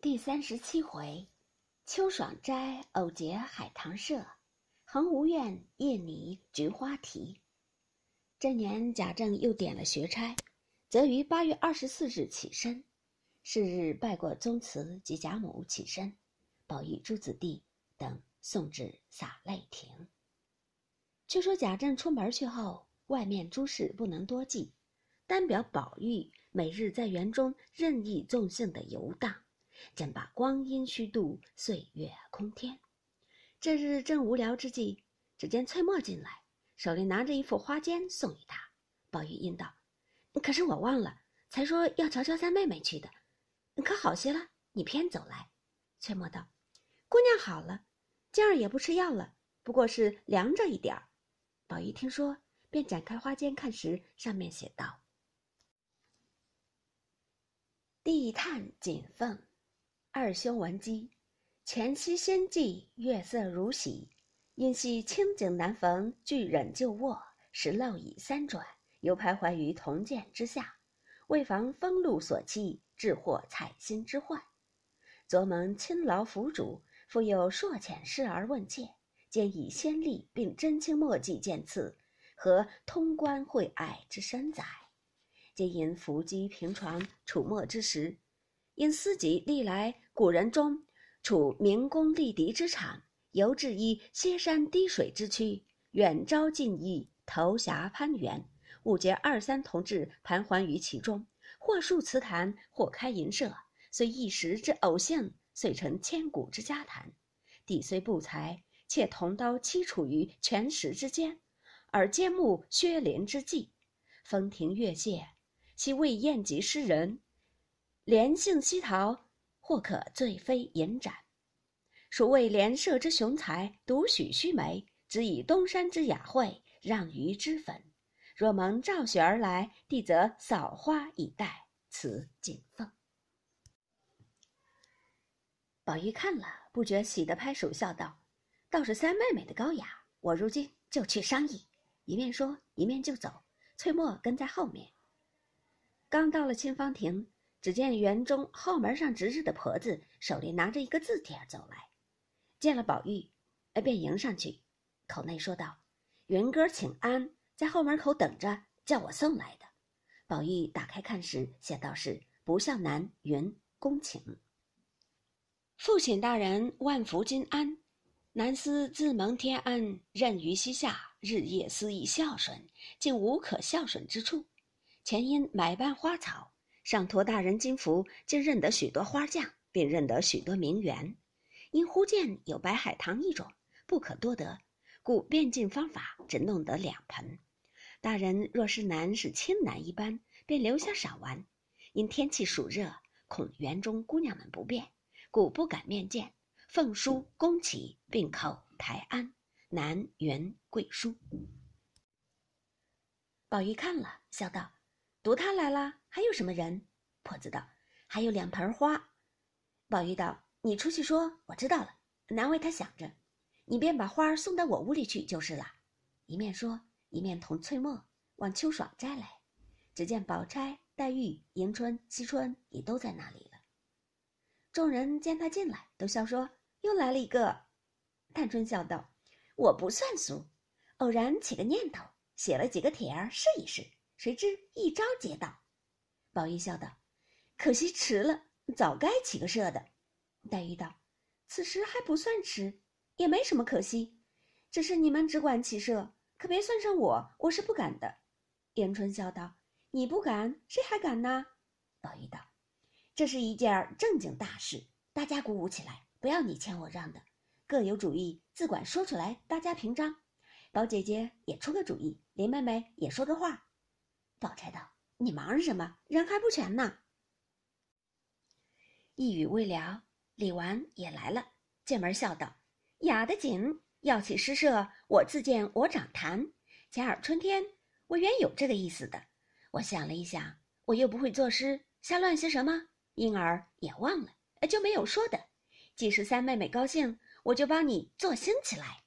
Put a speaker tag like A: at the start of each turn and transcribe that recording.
A: 第三十七回，秋爽斋偶结海棠社，恒无怨夜拟菊花题。这年贾政又点了学差，则于八月二十四日起身。是日拜过宗祠及贾母起身，宝玉诸子弟等送至洒泪亭。却说贾政出门去后，外面诸事不能多记，单表宝玉每日在园中任意纵性的游荡。怎把光阴虚度，岁月空天。这日正无聊之际，只见翠墨进来，手里拿着一副花笺送与他。宝玉应道：“可是我忘了，才说要瞧瞧三妹妹去的，可好些了？你偏走来。”翠墨道：“姑娘好了，今儿也不吃药了，不过是凉着一点儿。”宝玉听说，便展开花笺看时，上面写道：“地炭锦凤。”二兄闻鸡，前夕先寄月色如洗，因系清景难逢，俱忍旧卧，时漏已三转，犹徘徊于铜鉴之下，为防风露所欺，致获采薪之患。昨蒙亲劳府主，复有硕浅事而问切，兼以先例并真清墨迹见赐，和通关会爱之深载，皆因伏击平床楚墨之时。因思及历来古人中处明功立敌之场，犹至依歇山滴水之区，远招近逸，投峡攀援，误觉二三同志盘桓于其中，或述祠坛，或开银社，虽一时之偶兴，遂成千古之家谈。帝虽不才，且同刀栖处于权石之间，而兼慕薛林之计，风亭月榭，其未宴及诗人。连性西逃，或可醉飞银盏。孰谓连社之雄才，独许须眉，只以东山之雅惠，让于脂粉。若蒙赵雪而来，帝则扫花以待，此景凤。宝玉看了，不觉喜得拍手笑道：“倒是三妹妹的高雅，我如今就去商议。”一面说，一面就走。翠墨跟在后面。刚到了沁芳亭。只见园中后门上值日的婆子手里拿着一个字帖走来，见了宝玉，便迎上去，口内说道：“云哥请安，在后门口等着，叫我送来的。”宝玉打开看时，写道是“不孝男云恭请，父亲大人万福金安，南思自蒙天恩，任于膝下，日夜思以孝顺，竟无可孝顺之处，前因买办花草。”上托大人金福，竟认得许多花匠，并认得许多名园。因忽见有白海棠一种，不可多得，故变尽方法，只弄得两盆。大人若是难是亲难一般，便留下赏玩。因天气暑热，恐园中姑娘们不便，故不敢面见。奉书恭启，并口台安，南园贵书。宝玉看了，笑道。读他来了，还有什么人？婆子道：“还有两盆花。”宝玉道：“你出去说，我知道了，难为他想着。你便把花送到我屋里去就是了。”一面说，一面同翠墨往秋爽斋来。只见宝钗、黛玉、迎春、惜春也都在那里了。众人见他进来，都笑说：“又来了一个。”探春笑道：“我不算俗，偶然起个念头，写了几个帖儿试一试。”谁知一招接到，宝玉笑道：“可惜迟了，早该起个社的。”黛玉道：“此时还不算迟，也没什么可惜，只是你们只管起社，可别算上我，我是不敢的。”迎春笑道：“你不敢，谁还敢呢？”宝玉道：“这是一件正经大事，大家鼓舞起来，不要你谦我让的，各有主意，自管说出来，大家平章。宝姐姐也出个主意，林妹妹也说个话。”宝钗道：“你忙什么？人还不全呢。”一语未了，李纨也来了，进门笑道：“雅得紧，要起诗社，我自荐我掌谈。前儿春天，我原有这个意思的。我想了一想，我又不会作诗，瞎乱些什么，因而也忘了，就没有说的。既是三妹妹高兴，我就帮你做兴起来。”